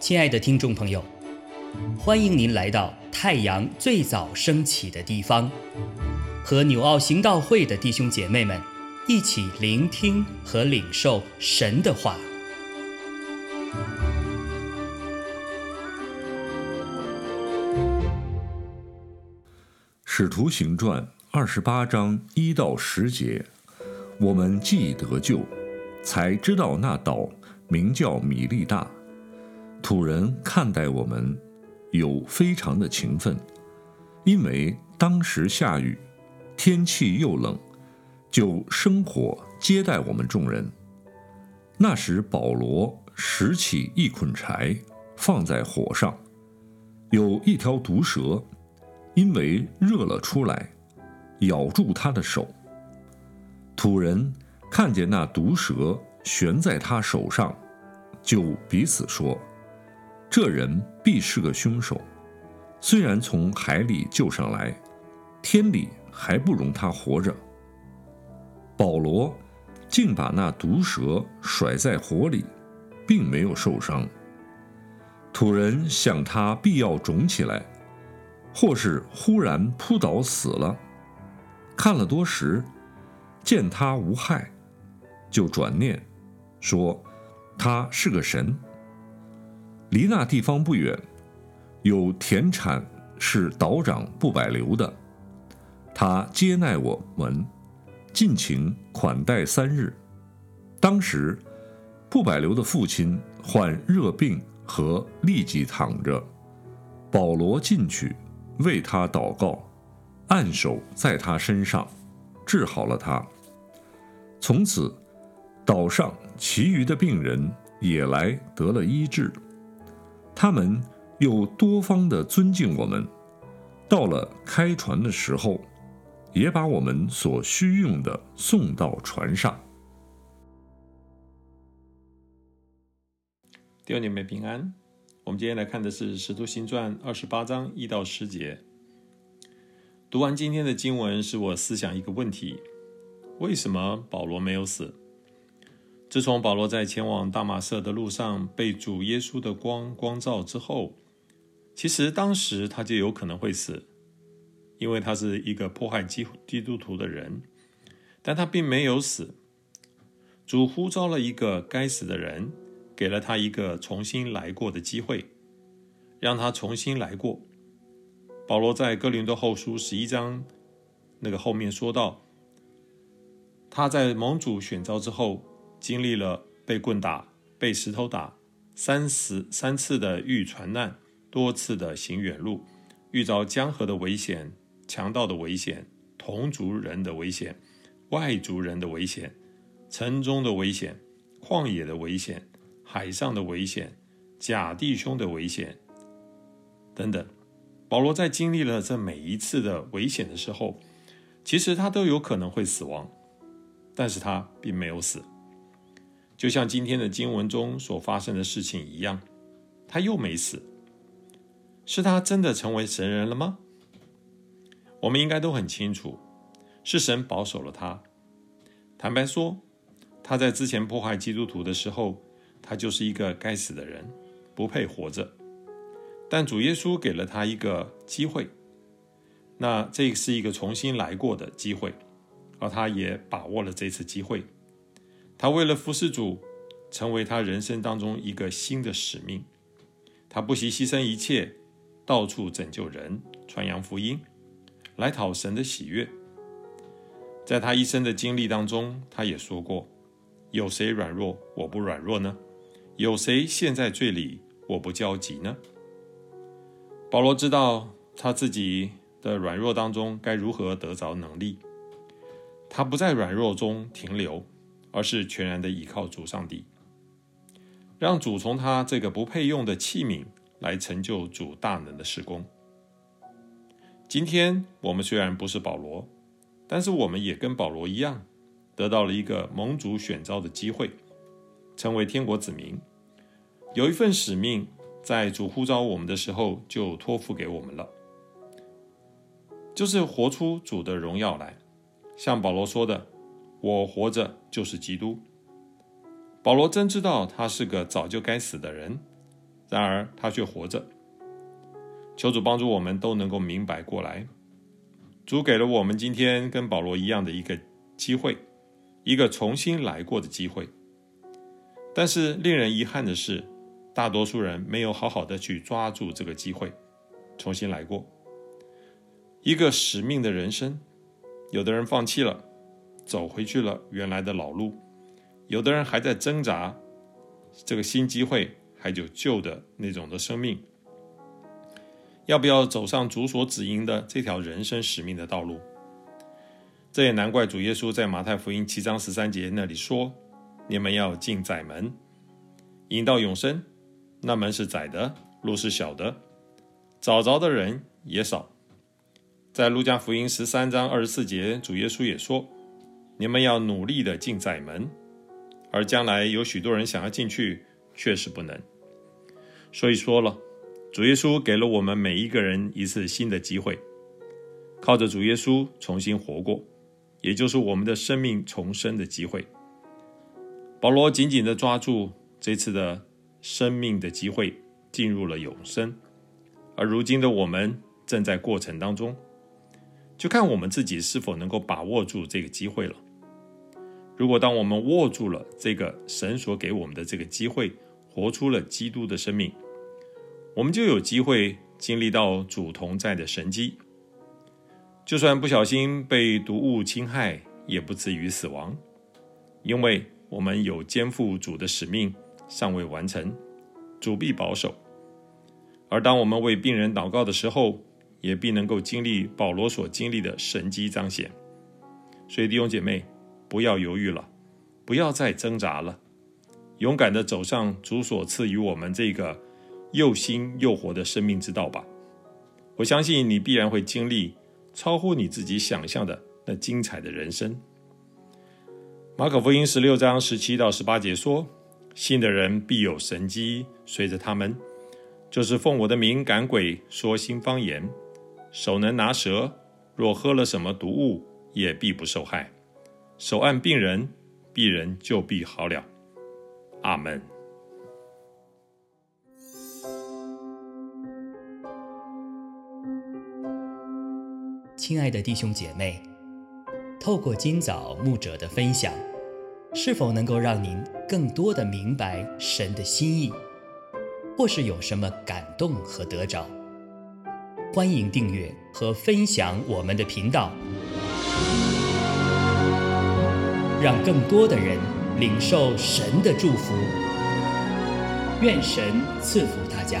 亲爱的听众朋友，欢迎您来到太阳最早升起的地方，和纽奥行道会的弟兄姐妹们一起聆听和领受神的话。使徒行传二十八章一到十节，我们既得救，才知道那岛名叫米利大。土人看待我们有非常的勤奋，因为当时下雨，天气又冷，就生火接待我们众人。那时保罗拾起一捆柴，放在火上，有一条毒蛇，因为热了出来，咬住他的手。土人看见那毒蛇悬在他手上，就彼此说。这人必是个凶手，虽然从海里救上来，天理还不容他活着。保罗竟把那毒蛇甩在火里，并没有受伤。土人想他必要肿起来，或是忽然扑倒死了。看了多时，见他无害，就转念说他是个神。离那地方不远，有田产是岛长不百流的，他接待我们，尽情款待三日。当时不百流的父亲患热病和立即躺着，保罗进去为他祷告，按手在他身上，治好了他。从此岛上其余的病人也来得了医治。他们又多方的尊敬我们，到了开船的时候，也把我们所需用的送到船上。弟兄姐妹平安。我们今天来看的是《使徒行传》二十八章一到十节。读完今天的经文，使我思想一个问题：为什么保罗没有死？自从保罗在前往大马色的路上被主耶稣的光光照之后，其实当时他就有可能会死，因为他是一个迫害基基督徒的人，但他并没有死。主呼召了一个该死的人，给了他一个重新来过的机会，让他重新来过。保罗在哥林多后书十一章那个后面说到，他在蒙主选召之后。经历了被棍打、被石头打，三十三次的遇船难，多次的行远路，遇着江河的危险、强盗的危险、同族人的危险、外族人的危险、城中的危险、旷野的危险、海上的危险、假弟兄的危险等等。保罗在经历了这每一次的危险的时候，其实他都有可能会死亡，但是他并没有死。就像今天的经文中所发生的事情一样，他又没死，是他真的成为神人了吗？我们应该都很清楚，是神保守了他。坦白说，他在之前破坏基督徒的时候，他就是一个该死的人，不配活着。但主耶稣给了他一个机会，那这是一个重新来过的机会，而他也把握了这次机会。他为了服侍主，成为他人生当中一个新的使命。他不惜牺牲一切，到处拯救人，传扬福音，来讨神的喜悦。在他一生的经历当中，他也说过：“有谁软弱，我不软弱呢？有谁陷在罪里，我不焦急呢？”保罗知道他自己的软弱当中该如何得着能力，他不在软弱中停留。而是全然的依靠主上帝，让主从他这个不配用的器皿来成就主大能的施工。今天我们虽然不是保罗，但是我们也跟保罗一样，得到了一个蒙主选召的机会，成为天国子民，有一份使命，在主呼召我们的时候就托付给我们了，就是活出主的荣耀来，像保罗说的。我活着就是基督，保罗真知道他是个早就该死的人，然而他却活着。求主帮助我们都能够明白过来。主给了我们今天跟保罗一样的一个机会，一个重新来过的机会。但是令人遗憾的是，大多数人没有好好的去抓住这个机会，重新来过一个使命的人生。有的人放弃了，走回去了原来的老路；有的人还在挣扎，这个新机会还有旧的那种的生命。要不要走上主所指引的这条人生使命的道路？这也难怪主耶稣在马太福音七章十三节那里说：“你们要进窄门，引到永生。那门是窄的，路是小的，找着的人也少。”在路加福音十三章二十四节，主耶稣也说：“你们要努力的进窄门，而将来有许多人想要进去，确实不能。”所以说了。主耶稣给了我们每一个人一次新的机会，靠着主耶稣重新活过，也就是我们的生命重生的机会。保罗紧紧的抓住这次的生命的机会，进入了永生。而如今的我们正在过程当中，就看我们自己是否能够把握住这个机会了。如果当我们握住了这个神所给我们的这个机会，活出了基督的生命。我们就有机会经历到主同在的神迹，就算不小心被毒物侵害，也不至于死亡，因为我们有肩负主的使命尚未完成，主必保守。而当我们为病人祷告的时候，也必能够经历保罗所经历的神迹彰显。所以弟兄姐妹，不要犹豫了，不要再挣扎了，勇敢的走上主所赐予我们这个。又新又活的生命之道吧！我相信你必然会经历超乎你自己想象的那精彩的人生。马可福音十六章十七到十八节说：“信的人必有神机随着他们，就是奉我的名赶鬼，说新方言，手能拿蛇，若喝了什么毒物，也必不受害。手按病人，病人就必好了。”阿门。亲爱的弟兄姐妹，透过今早牧者的分享，是否能够让您更多的明白神的心意，或是有什么感动和得着？欢迎订阅和分享我们的频道，让更多的人领受神的祝福。愿神赐福大家。